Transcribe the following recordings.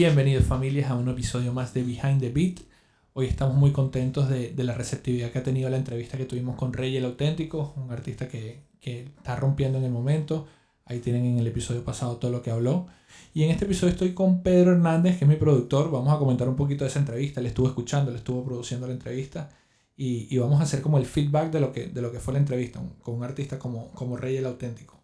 Bienvenidos familias a un episodio más de Behind the Beat. Hoy estamos muy contentos de, de la receptividad que ha tenido la entrevista que tuvimos con Rey el Auténtico, un artista que, que está rompiendo en el momento. Ahí tienen en el episodio pasado todo lo que habló. Y en este episodio estoy con Pedro Hernández, que es mi productor. Vamos a comentar un poquito de esa entrevista. Le estuvo escuchando, le estuvo produciendo la entrevista. Y, y vamos a hacer como el feedback de lo que, de lo que fue la entrevista con un artista como, como Rey el Auténtico.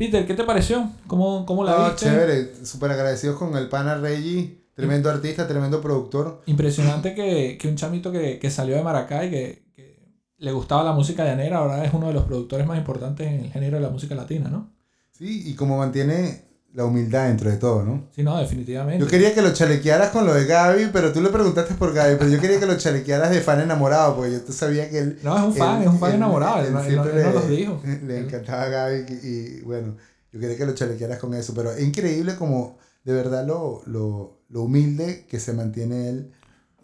Peter, ¿qué te pareció? ¿Cómo, cómo la No, viste? chévere, súper agradecidos con el pana Reggie, tremendo artista, tremendo productor. Impresionante que, que un chamito que, que salió de Maracay, que, que le gustaba la música llanera, ahora es uno de los productores más importantes en el género de la música latina, ¿no? Sí, y como mantiene la humildad dentro de todo, ¿no? Sí, no, definitivamente. Yo quería que lo chalequearas con lo de Gaby, pero tú le preguntaste por Gaby, pero yo quería que lo chalequearas de fan enamorado, porque yo tú sabía que él... No, es un fan, él- es un fan él- enamorado, él, él siempre le- los dijo. Le encantaba a Gaby y, y, bueno, yo quería que lo chalequearas con eso, pero es increíble como de verdad lo, lo, lo humilde que se mantiene él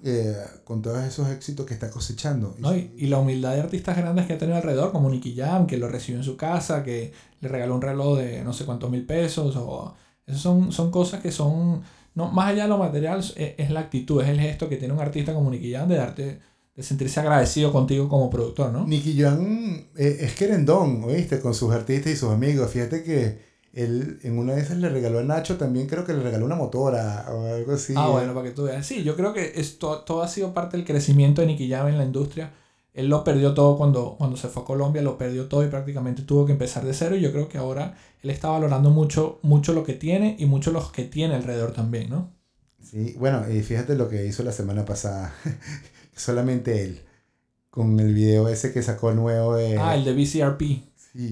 eh, con todos esos éxitos que está cosechando. ¿no? Y, y la humildad de artistas grandes que ha tenido alrededor, como Nicky Jam, que lo recibió en su casa, que le regaló un reloj de no sé cuántos mil pesos, o esas son, son cosas que son, no, más allá de lo material, es, es la actitud, es el gesto que tiene un artista como Nicky Jam de darte, de sentirse agradecido contigo como productor, ¿no? Nicky Jam eh, es querendón, ¿oíste? Con sus artistas y sus amigos. Fíjate que él en una de esas le regaló a Nacho también, creo que le regaló una motora o algo así. Ah, bueno, para que tú veas. Sí, yo creo que esto, todo ha sido parte del crecimiento de Nicky Jam en la industria. Él lo perdió todo cuando, cuando se fue a Colombia, lo perdió todo y prácticamente tuvo que empezar de cero. Y yo creo que ahora él está valorando mucho, mucho lo que tiene y mucho los que tiene alrededor también, ¿no? Sí, bueno, y fíjate lo que hizo la semana pasada. Solamente él. Con el video ese que sacó nuevo de... Ah, el de BCRP.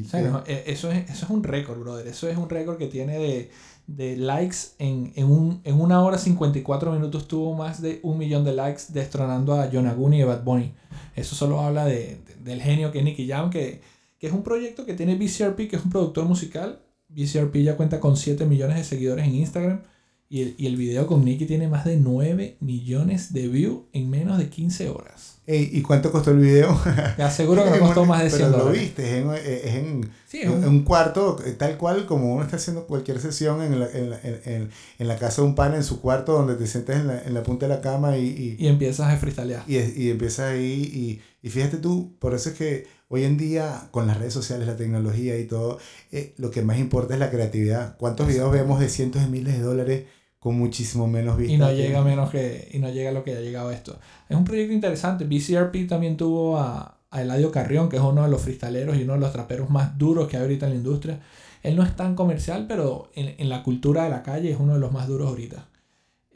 O sea, no, eh, eso, es, eso es un récord, brother. Eso es un récord que tiene de, de likes en, en, un, en una hora 54 minutos tuvo más de un millón de likes destronando a Yonaguni y Bad Bunny. Eso solo habla de- del genio que es Nicky Jam, que, que es un proyecto que tiene BCRP, que es un productor musical. BCRP ya cuenta con 7 millones de seguidores en Instagram. Y el, y el video con Nicky tiene más de 9 millones de views en menos de 15 horas. Ey, ¿Y cuánto costó el video? Te aseguro que no costó más de 100 Pero lo dólares. viste, es en, es en, Sí, es en un- un cuarto, tal cual como uno está haciendo cualquier sesión en la, en en, en- la casa de un pana, en su cuarto, donde te sientas en la, en la punta de la cama y, y, y empiezas a freestylear. y, y empiezas ahí. Y, y fíjate tú, por eso es que hoy en día, con las redes sociales, la tecnología y todo, eh, lo que más importa es la creatividad. ¿Cuántos videos vemos de cientos de miles de dólares con muchísimo menos vistas? y no que- llega menos que y no llega a lo que ha llegado esto. Es un proyecto interesante. BCRP también tuvo a, a Eladio Carrión que es uno de los freestaleros y uno de los traperos más duros que hay ahorita en la industria. Él no es tan comercial pero en, en la cultura de la calle es uno de los más duros ahorita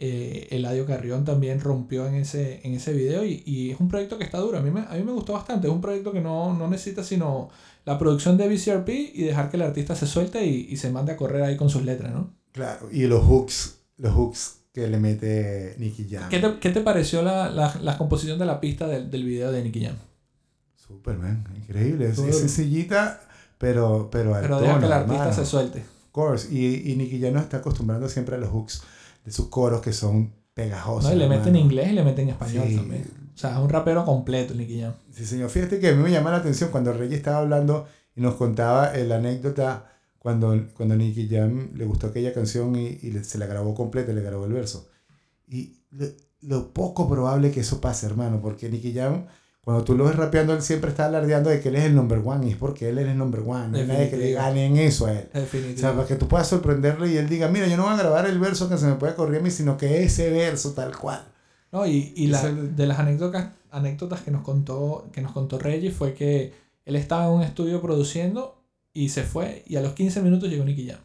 eh, Eladio Carrión también rompió en ese, en ese video y, y es un proyecto que está duro. A mí, me, a mí me gustó bastante. Es un proyecto que no, no necesita sino la producción de BCRP y dejar que el artista se suelte y, y se mande a correr ahí con sus letras, ¿no? Claro, y los hooks, los hooks que le mete Nicky Jam. ¿Qué te, qué te pareció la, la, la composición de la pista del, del video de Nicky Jam? Superman, increíble. Es, es sencillita, pero, pero al Pero deja que el artista hermano. se suelte. Of course. Y, y Nicky Jam nos está acostumbrando siempre a los hooks de sus coros que son pegajosos. ¿no? Y le mete en inglés y le mete en español Sí. también. O sea, es un rapero completo, Nicky Jam. Sí, señor. Fíjate que a mí me llama la atención cuando Rey estaba hablando y nos contaba eh, la anécdota cuando, cuando Nicky Jam le gustó aquella canción y, y se la grabó completa, le grabó el verso. Y lo, lo poco probable que eso pase, hermano, porque Nicky Jam, cuando tú lo ves rapeando, él siempre está alardeando de que él es el number one y es porque él es el number one. No hay nadie que le Definitivo. gane en eso a él. O Definitivamente. sea, para que tú puedas sorprenderle y él diga, mira, yo no voy a grabar el verso que se me puede correr a mí, sino que ese verso tal cual. No, y, y la- de las anécdotas, anécdotas que nos contó, que nos contó Reggie fue que él estaba en un estudio produciendo y se fue y a los 15 minutos llegó Nicky Jam.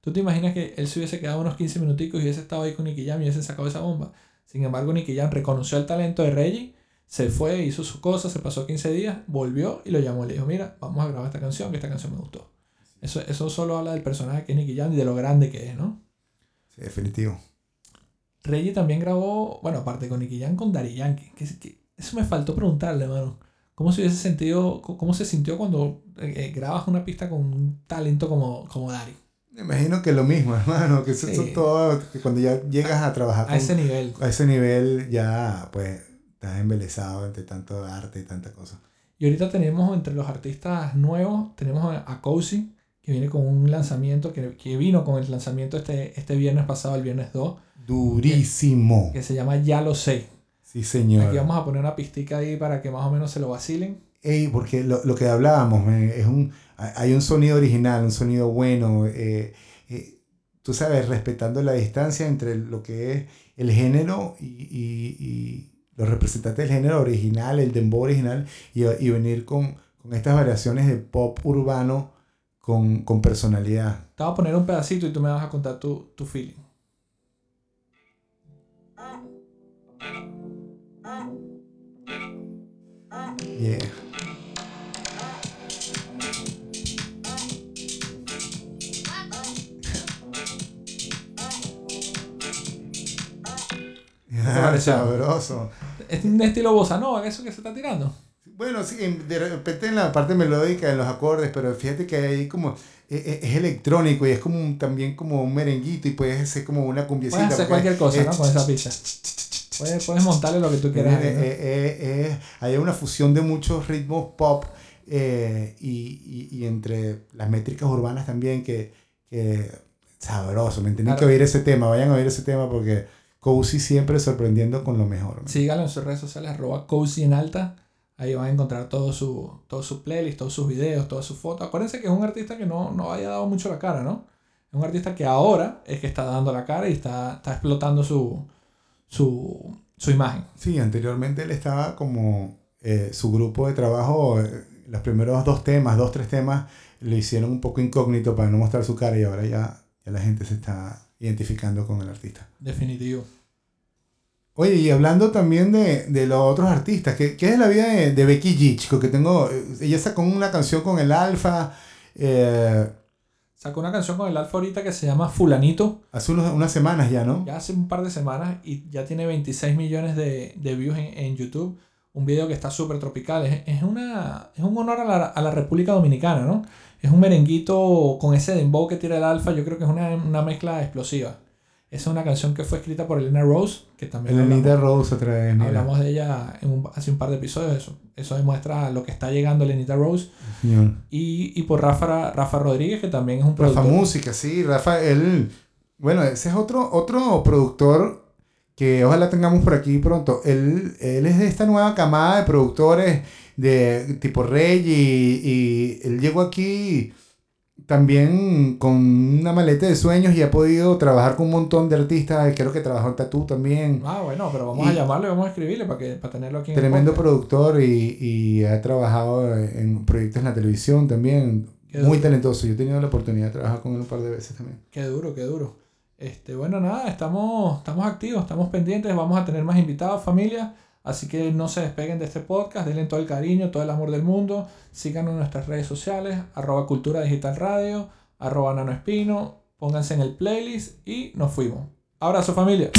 ¿Tú te imaginas que él se hubiese quedado unos 15 minuticos y hubiese estado ahí con Nicky Jam y hubiese sacado esa bomba? Sin embargo, Nicky Jam reconoció el talento de Reggie, se fue, hizo su cosa, se pasó 15 días, volvió y lo llamó y le dijo, mira, vamos a grabar esta canción, que esta canción me gustó. Eso, eso solo habla del personaje que es Nicky Jam y de lo grande que es, ¿no? Sí, definitivo. Reggie también grabó, bueno, aparte con Nicky Jam, con Daddy Yankee. Que, que- eso me faltó preguntarle, mano. ¿Cómo se hubiese sentido, cómo se sintió cuando eh, eh, grabas una pista con un talento como, como Daddy? Me imagino que lo mismo, hermano, que eso, Sí. eso todo, que cuando ya llegas a trabajar con, A ese nivel. a ese nivel, ya pues estás embelesado entre tanto arte y tanta cosa. Y ahorita tenemos entre los artistas nuevos, tenemos a, Cozy, que que viene con un lanzamiento, que, que vino con el lanzamiento este, este viernes pasado, el viernes 2. Durísimo. Que se llama Ya lo sé. Sí, señor. Aquí vamos a poner una pistica ahí para que más o menos se lo vacilen. Ey, porque lo, lo que hablábamos, es un, hay un sonido original, un sonido bueno. Eh, eh, tú sabes, respetando la distancia entre lo que es el género y, y, y los representantes del género original, el dembow original, y, y venir con, con, estas variaciones de pop urbano con, con, personalidad. Te voy a poner un pedacito y tú me vas a contar tu, tu feeling. Yeah. Sabroso. Es un estilo bossa nova, eso que se está tirando. Bueno, sí, de repente en la parte melódica, en los acordes, pero fíjate que ahí como es, es electrónico y es como un, también como un merenguito y puedes hacer como una cumbiecita. Puedes hacer cualquier cosa, ¿no? Con esa pista. Puedes, puedes montarle lo que tú quieras. Eh, eh, eh, hay una fusión de muchos ritmos pop y, y, y, entre las métricas urbanas también que, que sabroso. Me tienen claro. que oír ese tema, vayan a oír ese tema porque Cozy siempre sorprendiendo con lo mejor. Síganlo en sus redes sociales, arroba Cozy en alta. Ahí van a encontrar todo su, todo su playlist, todos sus videos, todas sus fotos. Acuérdense que es un artista que no, no haya dado mucho la cara, ¿no? Es un artista que ahora es que está dando la cara y está, está explotando su, su, su imagen. Sí, anteriormente él estaba como eh, su grupo de trabajo, eh, los primeros dos temas, dos, tres temas, lo hicieron un poco incógnito para no mostrar su cara y ahora ya, ya la gente se está identificando con el artista. Definitivo. Oye, y hablando también de, de los otros artistas, ¿qué, ¿qué, es la vida de, de Becky G? Que tengo, ella sacó una canción con el Alfa. Eh, sacó una canción con el Alfa ahorita que se llama Fulanito. Hace unos, unas semanas ya, ¿no? Ya hace un par de semanas y ya tiene 26 millones de, de views en, en, YouTube. Un video que está súper tropical. Es, es, una, es un honor a la, a la República Dominicana, ¿no? Es un merenguito con ese dembow que tira el alfa. Yo creo que es una, una mezcla explosiva. Esa es una canción que fue escrita por Elena Rose, que también Elena Rose otra vez. Mira. Hablamos de ella en un, hace un par de episodios. Eso, eso demuestra lo que está llegando Elenita Rose. Y, y por Rafa, Rafa Rodríguez, que también es un productor. Rafa Música, sí. Rafa, él... Bueno, ese es otro, otro productor que ojalá tengamos por aquí pronto. Él, él es de esta nueva camada de productores de tipo Rey y, y él llegó aquí también con una maleta de sueños y ha podido trabajar con un montón de artistas. Creo que trabajó en Tatú también. Ah, bueno, pero vamos y a llamarlo y vamos a escribirle para, que, para tenerlo aquí. En tremendo productor y, y, ha trabajado en proyectos en la televisión también. Muy talentoso. Yo he tenido la oportunidad de trabajar con él un par de veces también. Qué duro, qué duro. Este, bueno, nada, estamos, estamos activos, estamos pendientes, vamos a tener más invitados, familia. Así que no se despeguen de este podcast, denle todo el cariño, todo el amor del mundo. Síganos en nuestras redes sociales, arroba cultura digital radio, arroba nano espino. Pónganse en el playlist y nos fuimos. Abrazo familia.